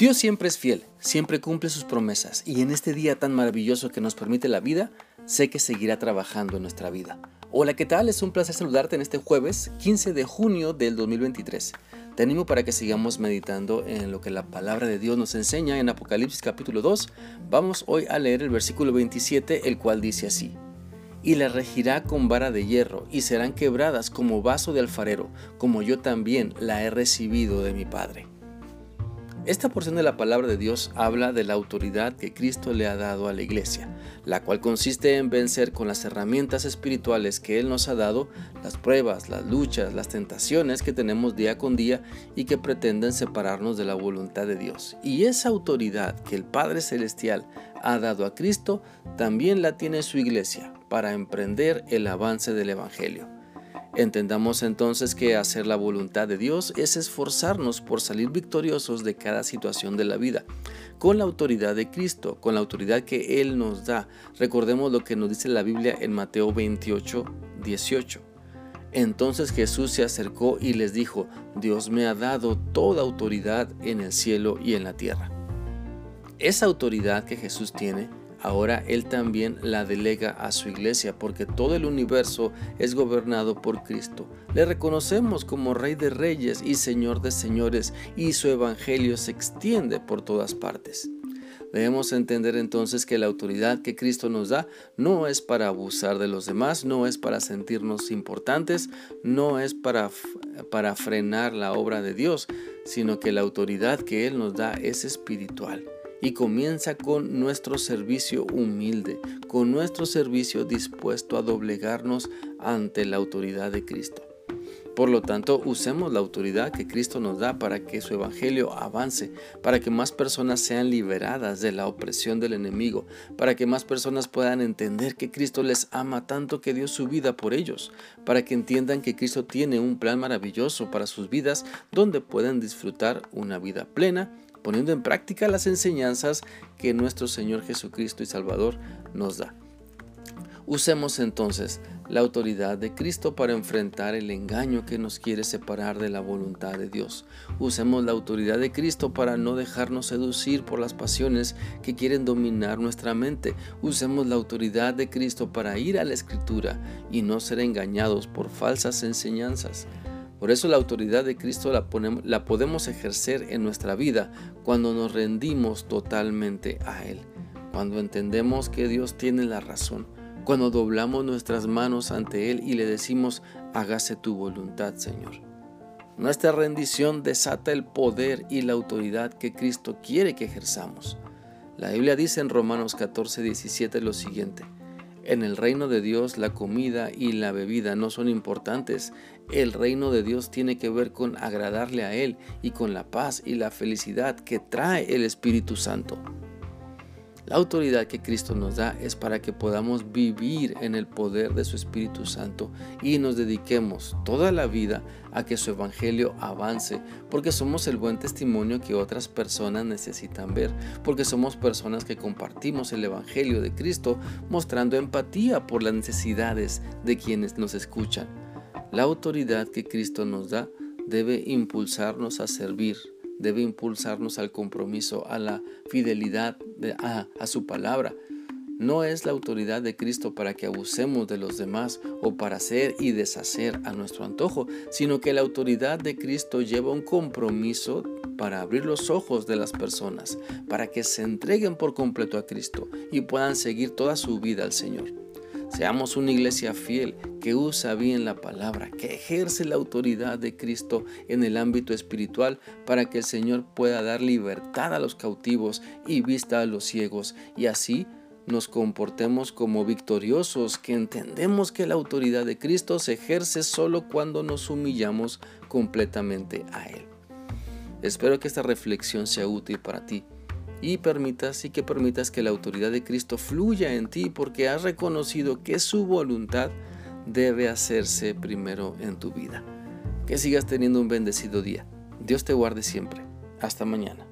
Dios siempre es fiel, siempre cumple sus promesas y en este día tan maravilloso que nos permite la vida, sé que seguirá trabajando en nuestra vida. Hola, ¿qué tal? Es un placer saludarte en este jueves 15 de junio del 2023. Te animo para que sigamos meditando en lo que la palabra de Dios nos enseña en Apocalipsis capítulo 2. Vamos hoy a leer el versículo 27, el cual dice así. Y la regirá con vara de hierro, y serán quebradas como vaso de alfarero, como yo también la he recibido de mi Padre. Esta porción de la palabra de Dios habla de la autoridad que Cristo le ha dado a la iglesia, la cual consiste en vencer con las herramientas espirituales que Él nos ha dado las pruebas, las luchas, las tentaciones que tenemos día con día y que pretenden separarnos de la voluntad de Dios. Y esa autoridad que el Padre Celestial ha dado a Cristo también la tiene su iglesia para emprender el avance del Evangelio. Entendamos entonces que hacer la voluntad de Dios es esforzarnos por salir victoriosos de cada situación de la vida, con la autoridad de Cristo, con la autoridad que Él nos da. Recordemos lo que nos dice la Biblia en Mateo 28, 18. Entonces Jesús se acercó y les dijo, Dios me ha dado toda autoridad en el cielo y en la tierra. Esa autoridad que Jesús tiene ahora Él también la delega a su iglesia, porque todo el universo es gobernado por Cristo. Le reconocemos como Rey de Reyes y Señor de Señores, y su Evangelio se extiende por todas partes. Debemos entender entonces que la autoridad que Cristo nos da no es para abusar de los demás, no es para sentirnos importantes, no es para, para frenar la obra de Dios, sino que la autoridad que Él nos da es espiritual y comienza con nuestro servicio humilde, con nuestro servicio dispuesto a doblegarnos ante la autoridad de Cristo. Por lo tanto, usemos la autoridad que Cristo nos da para que su evangelio avance, para que más personas sean liberadas de la opresión del enemigo, para que más personas puedan entender que Cristo les ama tanto que dio su vida por ellos, para que entiendan que Cristo tiene un plan maravilloso para sus vidas donde pueden disfrutar una vida plena poniendo en práctica las enseñanzas que nuestro Señor Jesucristo y Salvador nos da. Usemos entonces la autoridad de Cristo para enfrentar el engaño que nos quiere separar de la voluntad de Dios. Usemos la autoridad de Cristo para no dejarnos seducir por las pasiones que quieren dominar nuestra mente. Usemos la autoridad de Cristo para ir a la Escritura y no ser engañados por falsas enseñanzas. Por eso la autoridad de Cristo la, la podemos ejercer en nuestra vida cuando nos rendimos totalmente a Él, cuando entendemos que Dios tiene la razón, cuando doblamos nuestras manos ante Él y le decimos, hágase tu voluntad, Señor. Nuestra rendición desata el poder y la autoridad que Cristo quiere que ejerzamos. La Biblia dice en Romanos 14, 17 lo siguiente. En el reino de Dios la comida y la bebida no son importantes. El reino de Dios tiene que ver con agradarle a Él y con la paz y la felicidad que trae el Espíritu Santo. La autoridad que Cristo nos da es para que podamos vivir en el poder de su Espíritu Santo y nos dediquemos toda la vida a que su Evangelio avance, porque somos el buen testimonio que otras personas necesitan ver, porque somos personas que compartimos el Evangelio de Cristo mostrando empatía por las necesidades de quienes nos escuchan. La autoridad que Cristo nos da debe impulsarnos a servir debe impulsarnos al compromiso, a la fidelidad a, a su palabra. No es la autoridad de Cristo para que abusemos de los demás o para hacer y deshacer a nuestro antojo, sino que la autoridad de Cristo lleva un compromiso para abrir los ojos de las personas, para que se entreguen por completo a Cristo y puedan seguir toda su vida al Señor. Seamos una iglesia fiel que usa bien la palabra, que ejerce la autoridad de Cristo en el ámbito espiritual para que el Señor pueda dar libertad a los cautivos y vista a los ciegos y así nos comportemos como victoriosos, que entendemos que la autoridad de Cristo se ejerce solo cuando nos humillamos completamente a Él. Espero que esta reflexión sea útil para ti y permitas y que permitas que la autoridad de Cristo fluya en ti porque has reconocido que su voluntad debe hacerse primero en tu vida. Que sigas teniendo un bendecido día. Dios te guarde siempre. Hasta mañana.